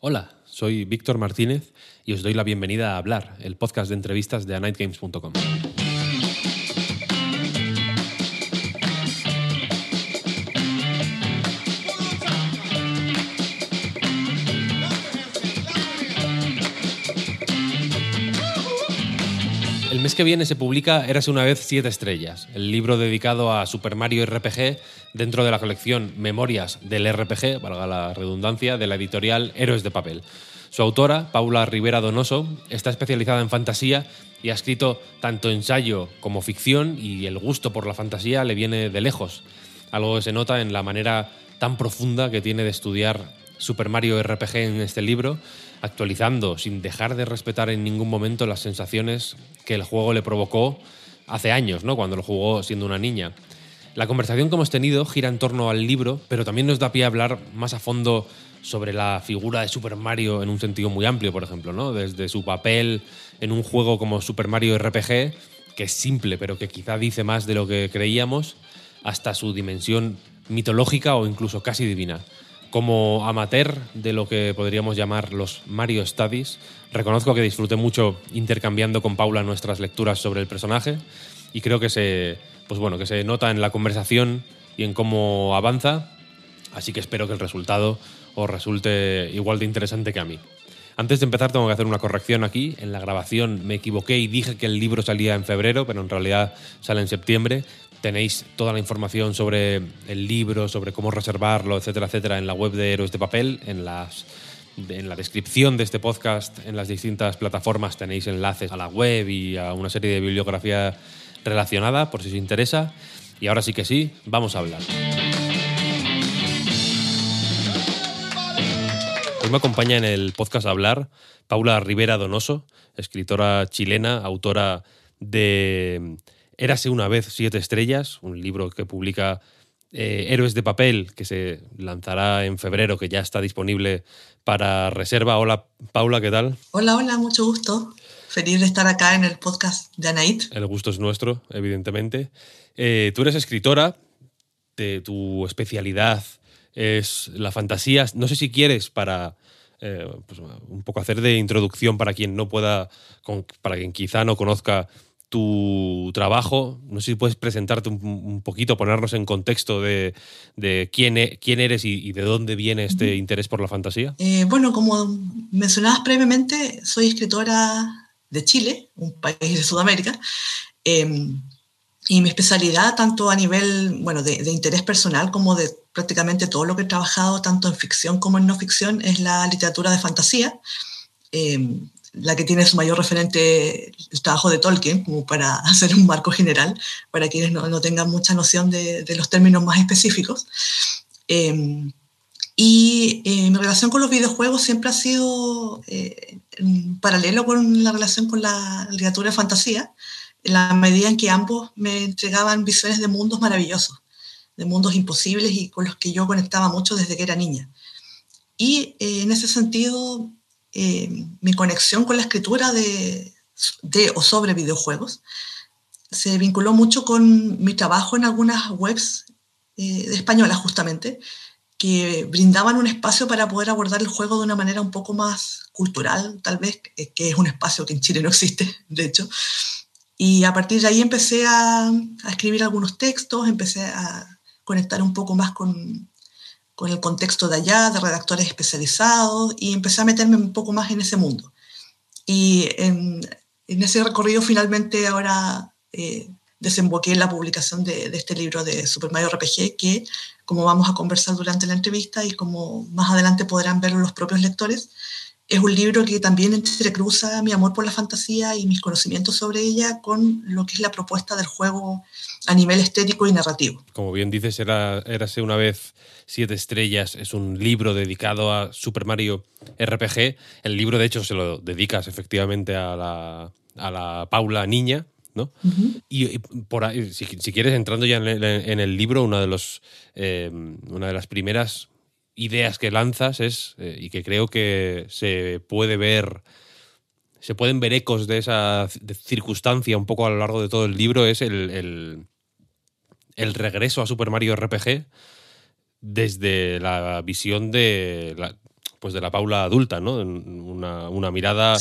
Hola, soy Víctor Martínez y os doy la bienvenida a Hablar, el podcast de entrevistas de anightgames.com. El mes que viene se publica Érase una vez siete estrellas, el libro dedicado a Super Mario RPG dentro de la colección Memorias del RPG, valga la redundancia, de la editorial Héroes de Papel. Su autora, Paula Rivera Donoso, está especializada en fantasía y ha escrito tanto ensayo como ficción y el gusto por la fantasía le viene de lejos, algo que se nota en la manera tan profunda que tiene de estudiar Super Mario RPG en este libro, actualizando sin dejar de respetar en ningún momento las sensaciones que el juego le provocó hace años, ¿no? cuando lo jugó siendo una niña. La conversación que hemos tenido gira en torno al libro, pero también nos da pie a hablar más a fondo sobre la figura de Super Mario en un sentido muy amplio, por ejemplo, ¿no? Desde su papel en un juego como Super Mario RPG, que es simple, pero que quizá dice más de lo que creíamos, hasta su dimensión mitológica o incluso casi divina. Como amateur de lo que podríamos llamar los Mario Studies, reconozco que disfruté mucho intercambiando con Paula nuestras lecturas sobre el personaje y creo que se, pues bueno, que se nota en la conversación y en cómo avanza, así que espero que el resultado os resulte igual de interesante que a mí. Antes de empezar tengo que hacer una corrección aquí. En la grabación me equivoqué y dije que el libro salía en febrero, pero en realidad sale en septiembre. Tenéis toda la información sobre el libro, sobre cómo reservarlo, etcétera, etcétera, en la web de Héroes de Papel, en las en la descripción de este podcast, en las distintas plataformas tenéis enlaces a la web y a una serie de bibliografía relacionada, por si os interesa. Y ahora sí que sí, vamos a hablar. Hoy me acompaña en el podcast a hablar Paula Rivera Donoso, escritora chilena, autora de Érase una vez siete estrellas, un libro que publica eh, Héroes de Papel, que se lanzará en febrero, que ya está disponible para reserva. Hola Paula, ¿qué tal? Hola, hola, mucho gusto. Feliz de estar acá en el podcast de Anaid. El gusto es nuestro, evidentemente. Eh, tú eres escritora, de tu especialidad es la fantasía. No sé si quieres para eh, pues, un poco hacer de introducción para quien no pueda, para quien quizá no conozca tu trabajo. No sé si puedes presentarte un, poquito, ponernos en contexto de, quién, e, quién, eres y, de dónde viene este interés por la fantasía. Eh, bueno, como mencionabas previamente, soy escritora de Chile, un país de Sudamérica. Em, y mi especialidad, tanto a nivel bueno, de, interés personal como de prácticamente todo lo que he trabajado, tanto en ficción como en no ficción, es la literatura de fantasía, em, la que tiene su mayor referente el trabajo de Tolkien, como para hacer un marco general, para quienes no, no tengan mucha noción de, de, los términos más específicos. Em, y eh, mi relación con los videojuegos siempre ha sido eh, paralelo con la relación con la literatura de fantasía en la medida en que ambos me entregaban visiones de mundos maravillosos, de mundos imposibles y con los que yo conectaba mucho desde que era niña. Y eh, en ese sentido, eh, mi conexión con la escritura de, o sobre videojuegos se vinculó mucho con mi trabajo en algunas webs eh, de española justamente, que brindaban un espacio para poder abordar el juego de una manera un poco más cultural, tal vez, que es un espacio que en Chile no existe, de hecho, Y a partir de ahí empecé a, escribir algunos textos, empecé a conectar un poco más con, con, el contexto de allá, de redactores especializados, y empecé a meterme un poco más en ese mundo. Y en, ese recorrido finalmente ahora eh, desemboqué en la publicación de, de, este libro de Super Mario RPG, que como vamos a conversar durante la entrevista y como más adelante podrán verlo los propios lectores, es un libro que también entrecruza mi amor por la fantasía y mis conocimientos sobre ella con lo que es la propuesta del juego a nivel estético y narrativo. Como bien dices, era, Érase una vez siete estrellas, es un libro dedicado a Super Mario RPG. El libro, de hecho, se lo dedicas efectivamente a la, a la Paula niña, ¿no? Y por ahí, si, quieres, entrando ya en el, libro, una de, los, eh, una de las primeras ideas que lanzas es, eh, y que creo que se puede ver, se pueden ver ecos de esa circunstancia un poco a lo largo de todo el libro, es el, el, regreso a Super Mario RPG desde la visión de la, pues de la Paula adulta, ¿no? Una, una mirada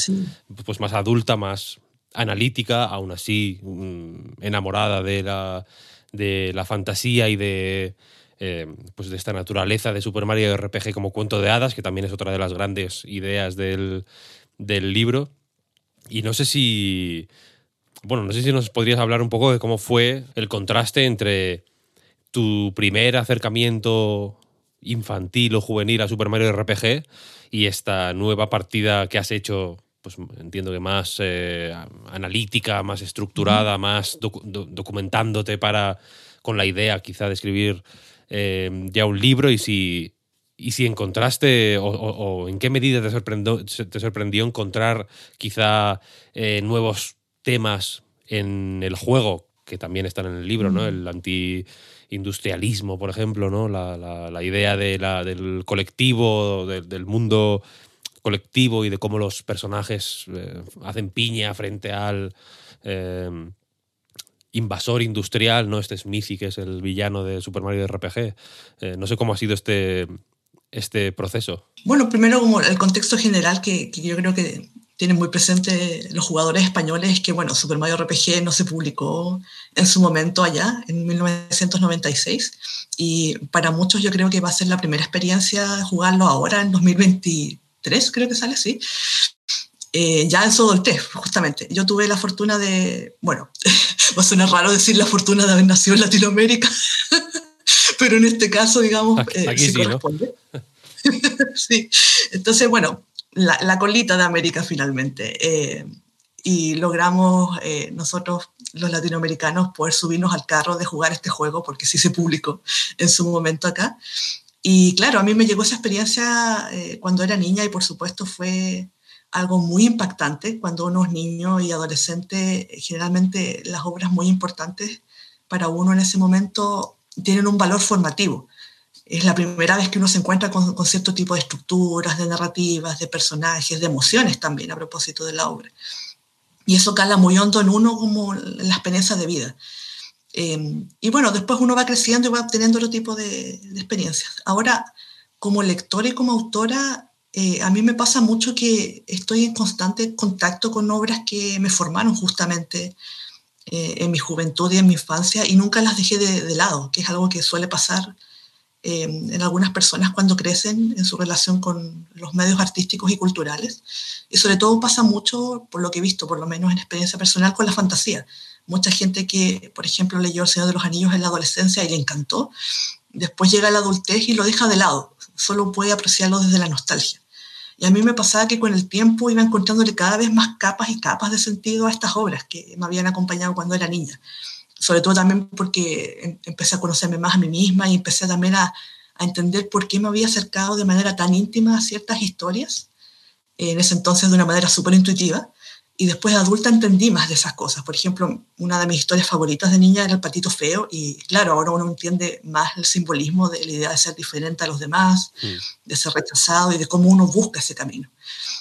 pues más adulta, más analítica, aún así mm, enamorada de la, de la fantasía y de eh, pues de esta naturaleza de Super Mario RPG como cuento de hadas, que también es otra de las grandes ideas del, libro. Y no sé si. Bueno, no sé si nos podrías hablar un poco de cómo fue el contraste entre tu primer acercamiento infantil o juvenil a Super Mario RPG y esta nueva partida que has hecho, pues entiendo que más eh, analítica, más estructurada, más documentándote para con la idea quizá de escribir eh, ya un libro y si, y si encontraste o, en qué medida te sorprendió, te sorprendió encontrar quizá eh, nuevos temas en el juego que también están en el libro, ¿no? Mm. El anti-industrialismo, por ejemplo, ¿no? La, idea de la, del colectivo, del mundo colectivo y de cómo los personajes eh, hacen piña frente al invasor industrial, ¿no? Este Smithy, que es el villano de Super Mario RPG. Eh, no sé cómo ha sido este, este proceso. Bueno, primero como el contexto general que, yo creo que tienen muy presente los jugadores españoles es que, bueno, Super Mario RPG no se publicó en su momento allá, en 1996, y para muchos yo creo que va a ser la primera experiencia jugarlo ahora, en 2023, creo que sale, sí. Eh, ya en su adultez, justamente. Yo tuve la fortuna de, bueno, va a sonar raro decir la fortuna de haber nacido en Latinoamérica, pero en este caso, digamos, eh, sí, corresponde. sí. Entonces, bueno, la, colita de América finalmente. Eh, y logramos nosotros, los latinoamericanos, poder subirnos al carro de jugar este juego, porque sí se publicó en su momento acá. Y claro, a mí me llegó esa experiencia cuando era niña y por supuesto fue algo muy impactante cuando uno es niño y adolescente. Generalmente las obras muy importantes para uno en ese momento tienen un valor formativo. Es la primera vez que uno se encuentra con, cierto tipo de estructuras, de narrativas, de personajes, de emociones también a propósito de la obra. Y eso cala muy hondo en uno como la experiencia de vida. Em, y bueno, después uno va creciendo y va obteniendo otro tipo de, de experiencias. Ahora, como lectora y como autora, eh, a mí me pasa mucho que estoy en constante contacto con obras que me formaron justamente eh, en mi juventud y en mi infancia y nunca las dejé de, lado, que es algo que suele pasar eh, en algunas personas cuando crecen en su relación con los medios artísticos y culturales. Y sobre todo pasa mucho, por lo que he visto, por lo menos en experiencia personal, con la fantasía. Mucha gente que, por ejemplo, leyó El Señor de los Anillos en la adolescencia y le encantó, después llega a la adultez y lo deja de lado, solo puede apreciarlo desde la nostalgia. Y a mí me pasaba que con el tiempo iba encontrándole cada vez más capas y capas de sentido a estas obras que me habían acompañado cuando era niña. Sobre todo también porque em, empecé a conocerme más a mí misma y empecé también a, a entender por qué me había acercado de manera tan íntima a ciertas historias, en ese entonces de una manera súper intuitiva, y después de adulta entendí más de esas cosas. Por ejemplo, una de mis historias favoritas de niña era el patito feo y claro, ahora uno entiende más el simbolismo de la idea de ser diferente a los demás, mm. de ser rechazado y de cómo uno busca ese camino.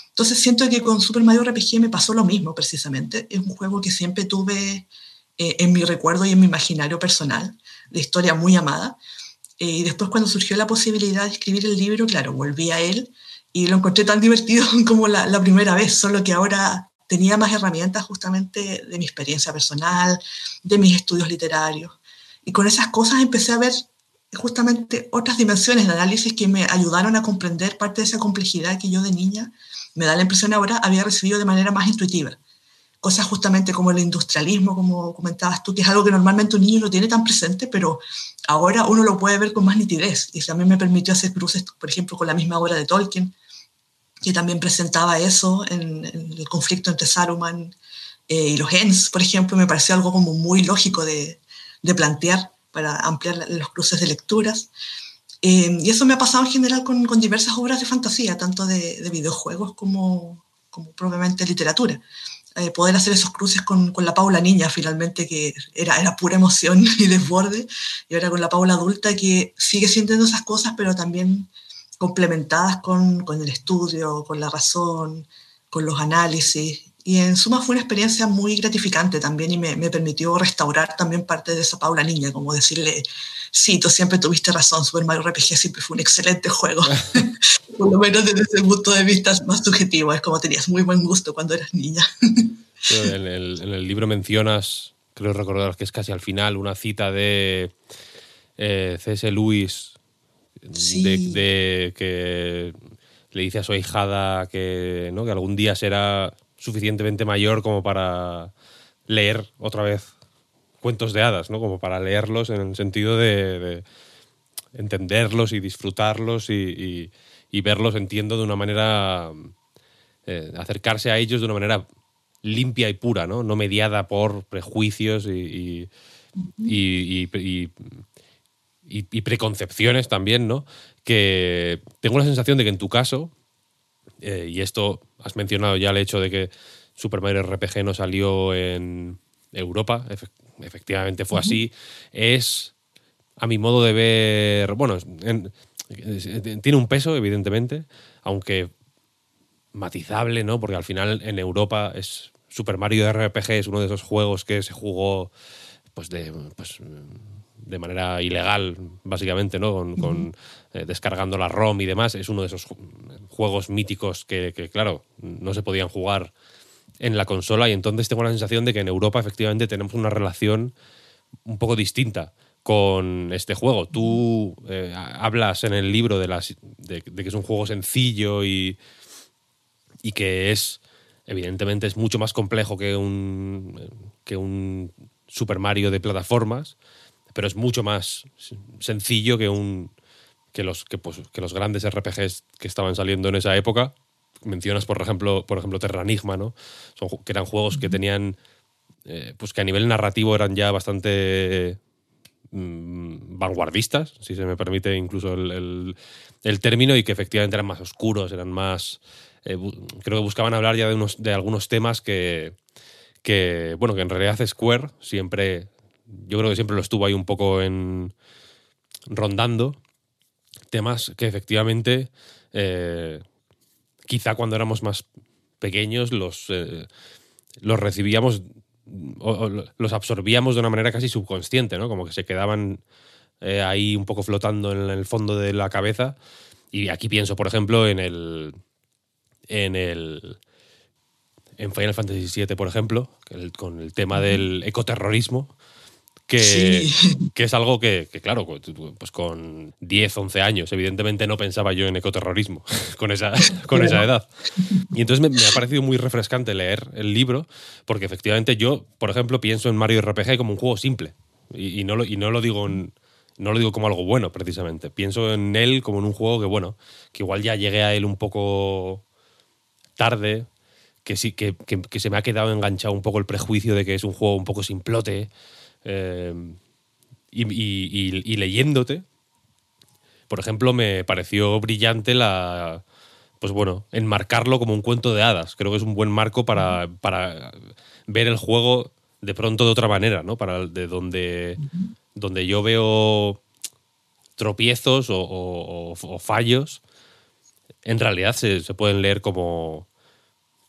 Entonces siento que con Super Mario RPG me pasó lo mismo precisamente. Es un juego que siempre tuve eh, en mi recuerdo y en mi imaginario personal, de historia muy amada. Eh, y después cuando surgió la posibilidad de escribir el libro, claro, volví a él y lo encontré tan divertido como la, la primera vez, solo que ahora tenía más herramientas justamente de mi experiencia personal, de mis estudios literarios. Y con esas cosas empecé a ver justamente otras dimensiones de análisis que me ayudaron a comprender parte de esa complejidad que yo de niña, me da la impresión ahora, había recibido de manera más intuitiva. Cosas justamente como el industrialismo, como comentabas tú, que es algo que normalmente un niño no tiene tan presente, pero ahora uno lo puede ver con más nitidez. Y también me permitió hacer cruces, por ejemplo, con la misma obra de Tolkien, que también presentaba eso en, el conflicto entre Saruman eh, y los Ents, por ejemplo, me pareció algo como muy lógico de, plantear para ampliar los cruces de lecturas. Eh, y eso me ha pasado en general con, diversas obras de fantasía, tanto de, de videojuegos como, como propiamente literatura. Eh, poder hacer esos cruces con, con, la Paula niña, finalmente, que era, era pura emoción y desborde, y ahora con la Paula adulta, que sigue sintiendo esas cosas, pero también complementadas con, con, el estudio, con la razón, con los análisis. Y en suma fue una experiencia muy gratificante también y me, me permitió restaurar también parte de esa Paula niña, como decirle, sí, tú siempre tuviste razón, Super Mario RPG siempre fue un excelente juego. Por lo menos desde ese punto de vista más subjetivo, es como tenías muy buen gusto cuando eras niña. en, el, en el libro mencionas, creo recordar que es casi al final, una cita de eh, C.S. Lewis Sí. de, de que le dice a su ahijada que, ¿no? que algún día será suficientemente mayor como para leer otra vez cuentos de hadas, ¿no? como para leerlos en el sentido de, de entenderlos y disfrutarlos y, y, y, verlos, entiendo, de una manera, eh, acercarse a ellos de una manera limpia y pura, no, no mediada por prejuicios y, y y, y, preconcepciones también, ¿no? Que tengo la sensación de que en tu caso, eh, y esto has mencionado ya el hecho de que Super Mario RPG no salió en Europa, Efe efectivamente fue uh -huh. así, es, a mi modo de ver, bueno, en, en, tiene un peso, evidentemente, aunque matizable, ¿no? Porque al final en Europa es Super Mario RPG es uno de esos juegos que se jugó pues de pues de manera ilegal, básicamente, ¿no? Con, eh, descargando la ROM y demás. Es uno de esos juegos míticos que, que, claro, no se podían jugar en la consola. Y entonces tengo la sensación de que en Europa, efectivamente, tenemos una relación un poco distinta con este juego. Tú eh, hablas en el libro de, las, de, de, que es un juego sencillo y, y que es, evidentemente, es mucho más complejo que un, que un Super Mario de plataformas pero es mucho más sencillo que un que los que, pues, que los grandes RPGs que estaban saliendo en esa época. Mencionas por ejemplo, por ejemplo Terranigma, ¿no? Son, que eran juegos que tenían eh, pues que a nivel narrativo eran ya bastante mmm, vanguardistas, si se me permite incluso el, el, el, término, y que efectivamente eran más oscuros, eran más. Eh, creo que buscaban hablar ya de, unos, de algunos temas que, que, bueno, que en realidad Square siempre yo creo que siempre lo estuvo ahí un poco en rondando temas que efectivamente eh, quizá cuando éramos más pequeños los, eh, los recibíamos o, o, los absorbíamos de una manera casi subconsciente, ¿no? Como que se quedaban eh, ahí un poco flotando en el fondo de la cabeza. Y aquí pienso, por ejemplo, en el. en el. en Final Fantasy VII, por ejemplo, el, con el tema del ecoterrorismo que, sí. que, es algo que, que, claro, pues con 10, 11 años, evidentemente no pensaba yo en ecoterrorismo con esa, con esa edad. Y entonces me, me, ha parecido muy refrescante leer el libro, porque efectivamente yo, por ejemplo, pienso en Mario RPG como un juego simple. Y, y no, lo, y no lo digo en, no lo digo como algo bueno, precisamente. Pienso en él como en un juego que, bueno, que igual ya llegué a él un poco tarde, que sí, que, que, que se me ha quedado enganchado un poco el prejuicio de que es un juego un poco simplote eh, y, y, y, leyéndote, por ejemplo, me pareció brillante la. Pues bueno, enmarcarlo como un cuento de hadas. Creo que es un buen marco para, para ver el juego de pronto de otra manera, ¿no? Para de donde, donde yo veo tropiezos o, o, o fallos, en realidad se, se, pueden leer como.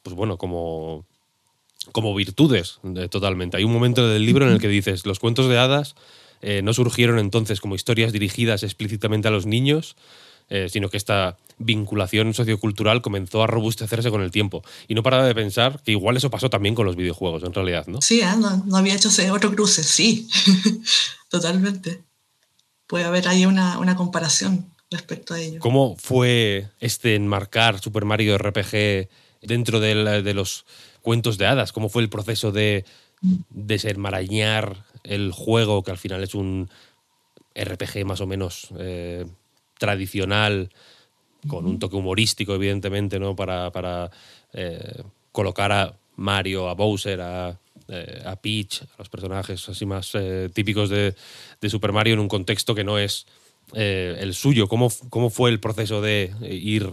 Pues bueno, como como virtudes totalmente. Hay un momento del libro en el que dices, los cuentos de hadas eh, no surgieron entonces como historias dirigidas explícitamente a los niños, eh, sino que esta vinculación sociocultural comenzó a robustecerse con el tiempo. Y no paraba de pensar que igual eso pasó también con los videojuegos, en realidad, ¿no? Sí, ¿eh? no, había hecho ese otro cruce, sí, totalmente. Puede haber ahí una, una, comparación respecto a ello. ¿Cómo fue este enmarcar Super Mario RPG dentro de, de los cuentos de hadas? ¿Cómo fue el proceso de desenmarañar el juego, que al final es un RPG más o menos eh, tradicional, con un toque humorístico, evidentemente, ¿no? Para, para eh, colocar a Mario, a Bowser, a, eh, a, Peach, a los personajes así más típicos de, de, Super Mario en un contexto que no es el suyo. ¿Cómo, ¿Cómo, fue el proceso de ir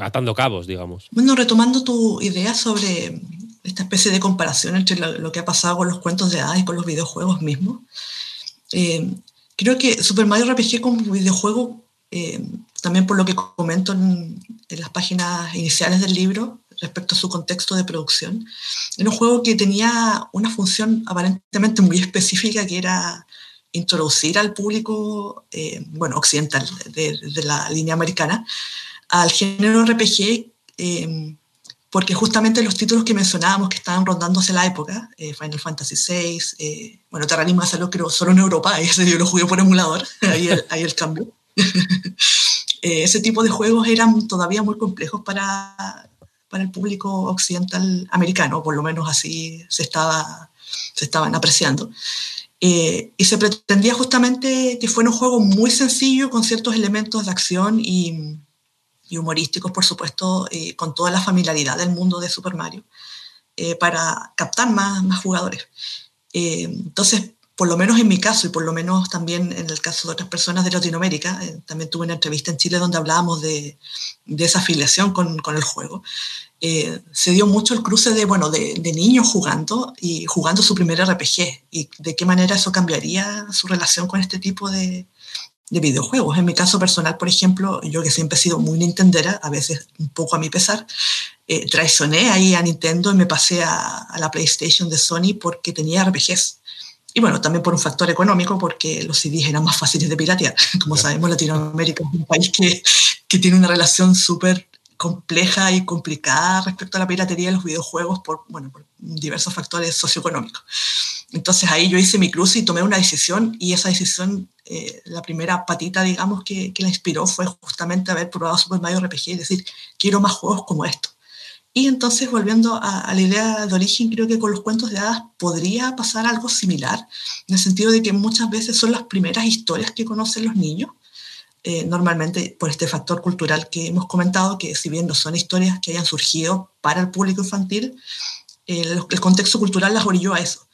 atando cabos, digamos? Bueno, retomando tu idea sobre esta especie de comparación entre lo, que ha pasado con los cuentos de hadas y con los videojuegos mismos. Eh, creo que Super Mario RPG como videojuego, eh, también por lo que comento en, las páginas iniciales del libro respecto a su contexto de producción, era un juego que tenía una función aparentemente muy específica que era introducir al público, eh, bueno, occidental, de, de, la línea americana, al género RPG porque justamente los títulos que mencionábamos que estaban rondándose la época, eh, Final Fantasy VI, eh, bueno, Terranismo salió creo solo en Europa, ese yo lo jugué por emulador, ahí el, ahí el cambio. Eh, ese tipo de juegos eran todavía muy complejos para, para el público occidental americano, por lo menos así se, estaba, se estaban apreciando. y se pretendía justamente que fuera un juego muy sencillo, con ciertos elementos de acción y, y humorísticos, por supuesto, eh, con toda la familiaridad del mundo de Super Mario, eh, para captar más, más jugadores. Eh, entonces, por lo menos en mi caso y por lo menos también en el caso de otras personas de Latinoamérica, también tuve una entrevista en Chile donde hablábamos de, de esa afiliación con, con el juego. se dio mucho el cruce de, bueno, de, de, niños jugando y jugando su primer RPG y de qué manera eso cambiaría su relación con este tipo de, de videojuegos. En mi caso personal, por ejemplo, yo que siempre he sido muy nintendera, a veces un poco a mi pesar, eh, traicioné ahí a Nintendo y me pasé a, la PlayStation de Sony porque tenía RPGs. Y bueno, también por un factor económico, porque los CDs eran más fáciles de piratear. Como sabemos, Latinoamérica es un país que, que tiene una relación súper compleja y complicada respecto a la piratería de los videojuegos por, bueno, por diversos factores socioeconómicos. Entonces ahí yo hice mi cruce y tomé una decisión y esa decisión, eh, la primera patita, digamos, que, que, la inspiró fue justamente haber probado Super Mario RPG y decir, quiero más juegos como esto. Y entonces, volviendo a, la idea de origen, creo que con los cuentos de hadas podría pasar algo similar, en el sentido de que muchas veces son las primeras historias que conocen los niños, eh, normalmente por este factor cultural que hemos comentado, que si bien no son historias que hayan surgido para el público infantil, el, el contexto cultural las orilló a eso.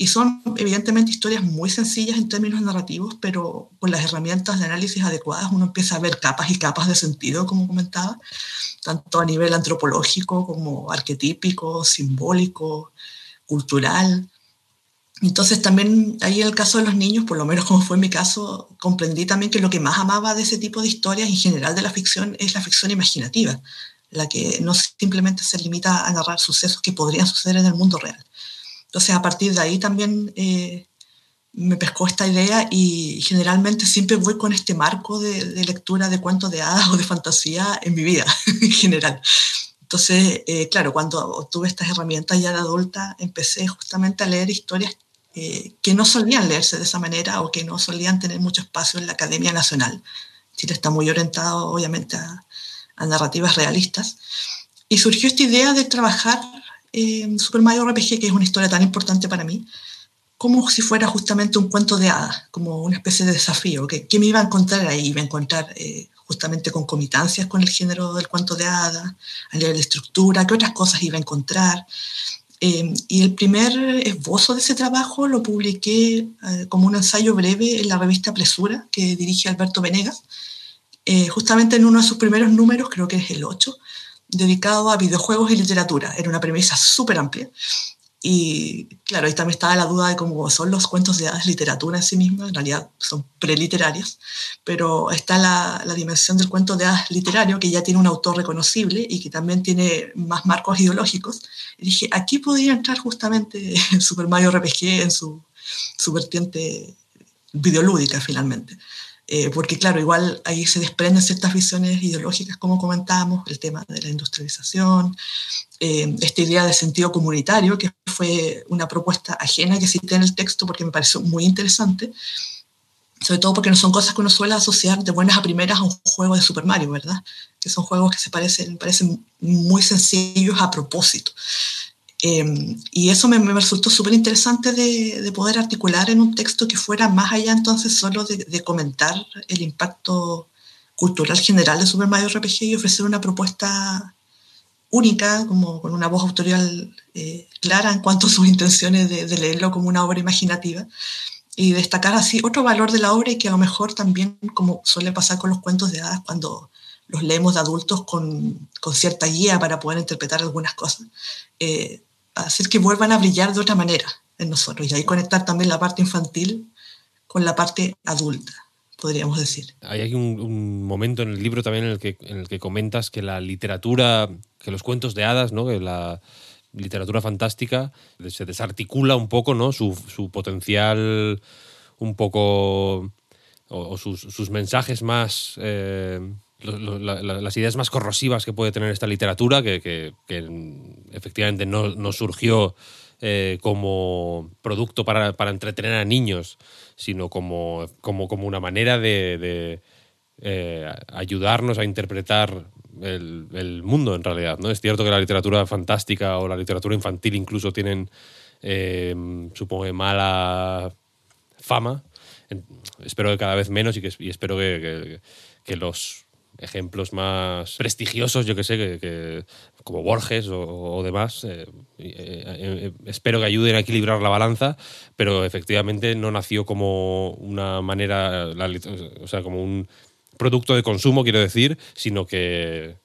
Y son evidentemente historias muy sencillas en términos narrativos, pero con las herramientas de análisis adecuadas uno empieza a ver capas y capas de sentido, como comentaba, tanto a nivel antropológico como arquetípico, simbólico, cultural. Entonces también ahí en el caso de los niños, por lo menos como fue mi caso, comprendí también que lo que más amaba de ese tipo de historias en general de la ficción es la ficción imaginativa, la que no simplemente se limita a narrar sucesos que podrían suceder en el mundo real. Entonces a partir de ahí también eh, me pescó esta idea y generalmente siempre voy con este marco de, de, lectura de cuentos de hadas o de fantasía en mi vida en general. Entonces, eh, claro, cuando obtuve estas herramientas ya de adulta, empecé justamente a leer historias eh, que no solían leerse de esa manera o que no solían tener mucho espacio en la Academia Nacional. Chile está muy orientado, obviamente, a, narrativas realistas. Y surgió esta idea de trabajar en Super Mario RPG, que es una historia tan importante para mí, como si fuera justamente un cuento de hadas, como una especie de desafío. que ¿Qué me iba a encontrar ahí? Iba a encontrar eh, justamente concomitancias con el género del cuento de hadas, a nivel de estructura, qué otras cosas iba a encontrar. Eh, y el primer esbozo de ese trabajo lo publiqué eh, como un ensayo breve en la revista Presura, que dirige Alberto Venegas, eh, justamente en uno de sus primeros números, creo que es el 8, dedicado a videojuegos y literatura. Era una premisa súper amplia. Y claro, ahí también estaba la duda de cómo son los cuentos de hadas literatura en sí misma, en realidad son preliterarios, pero está la, la, dimensión del cuento de hadas literario que ya tiene un autor reconocible y que también tiene más marcos ideológicos. Y dije, aquí podría entrar justamente Super Mario RPG en su, su vertiente videolúdica finalmente. Eh, porque claro, igual ahí se desprenden ciertas visiones ideológicas, como comentábamos, el tema de la industrialización, eh, esta idea de sentido comunitario, que fue una propuesta ajena que cité en el texto porque me pareció muy interesante, sobre todo porque no son cosas que uno suele asociar de buenas a primeras a un juego de Super Mario, ¿verdad? Que son juegos que se parecen, parecen muy sencillos a propósito. Eh, y eso me, me resultó súper interesante de, de, poder articular en un texto que fuera más allá entonces solo de, de, comentar el impacto cultural general de Super Mario RPG y ofrecer una propuesta única, como con una voz autorial eh, clara en cuanto a sus intenciones de, de leerlo como una obra imaginativa y destacar así otro valor de la obra y que a lo mejor también, como suele pasar con los cuentos de hadas, cuando los leemos de adultos con, con cierta guía para poder interpretar algunas cosas, eh, hacer que vuelvan a brillar de otra manera en nosotros y ahí conectar también la parte infantil con la parte adulta, podríamos decir. Hay un, un momento en el libro también en el, que, en el que comentas que la literatura, que los cuentos de hadas, ¿no? que la literatura fantástica se desarticula un poco ¿no? su, su potencial, un poco, o, sus, mensajes más... Eh, las ideas más corrosivas que puede tener esta literatura, que, efectivamente no, surgió eh, como producto para, entretener a niños, sino como, como, como una manera de, eh, ayudarnos a interpretar el, mundo en realidad. ¿no? Es cierto que la literatura fantástica o la literatura infantil incluso tienen, eh, supongo, mala fama. Espero que cada vez menos y, que, espero que, que los ejemplos más prestigiosos, yo que sé, que, que como Borges o, o demás, eh, eh, eh, espero que ayuden a equilibrar la balanza, pero efectivamente no nació como una manera, la, o sea, como un producto de consumo, quiero decir, sino que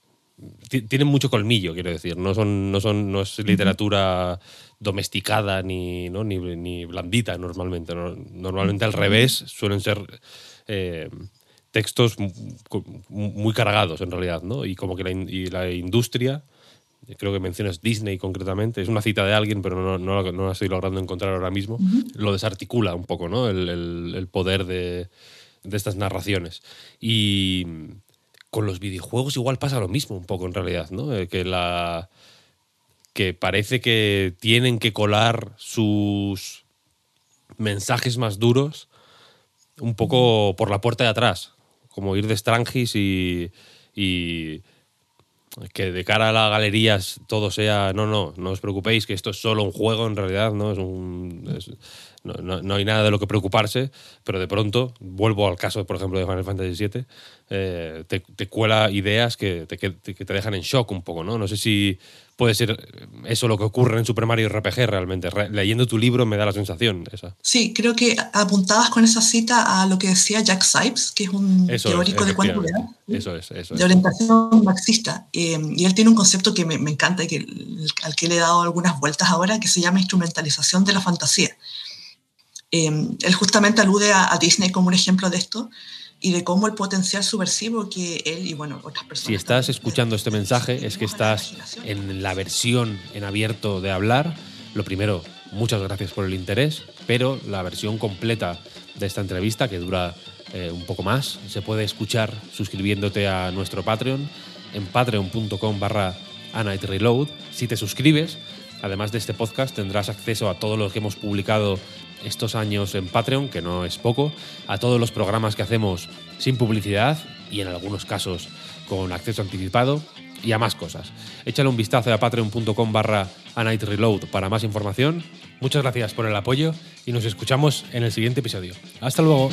tienen mucho colmillo, quiero decir, no, son, no, son, no es literatura domesticada ni, ¿no? ni, ni blandita normalmente, ¿no? normalmente al revés suelen ser... Eh, textos muy cargados en realidad, ¿no? Y como que la, y la, industria, creo que mencionas Disney concretamente, es una cita de alguien, pero no, no, no la estoy logrando encontrar ahora mismo, uh -huh. lo desarticula un poco, ¿no? El, el, el poder de, de, estas narraciones. Y con los videojuegos igual pasa lo mismo un poco en realidad, ¿no? Eh, que la que parece que tienen que colar sus mensajes más duros un poco por la puerta de atrás, como ir de Strangis y, y, que de cara a las galerías todo sea, no, no, no os preocupéis que esto es solo un juego en realidad, no es un... No, no, no, hay nada de lo que preocuparse, pero de pronto, vuelvo al caso, por ejemplo, de Final Fantasy VII, eh, te, te, cuela ideas que te, que te, dejan en shock un poco, ¿no? No sé si puede ser eso lo que ocurre en Super Mario RPG realmente. Re leyendo tu libro me da la sensación esa. Sí, creo que apuntabas con esa cita a lo que decía Jack Sipes, que es un eso teórico es, de cuento Eso es, eso de orientación marxista. Eh, y él tiene un concepto que me, me encanta y que, al que le he dado algunas vueltas ahora, que se llama instrumentalización de la fantasía. Eh, él justamente alude a, a, Disney como un ejemplo de esto y de cómo el potencial subversivo que él y bueno, otras personas. Si estás escuchando este mensaje, es que estás en la versión en abierto de hablar. Lo primero, muchas gracias por el interés, pero la versión completa de esta entrevista, que dura eh, un poco más, se puede escuchar suscribiéndote a nuestro Patreon en patreon.com barra Reload. Si te suscribes, además de este podcast, tendrás acceso a todo lo que hemos publicado estos años en Patreon, que no es poco, a todos los programas que hacemos sin publicidad y en algunos casos con acceso anticipado y a más cosas. Échale un vistazo a patreon.com barra Reload para más información. Muchas gracias por el apoyo y nos escuchamos en el siguiente episodio. Hasta luego.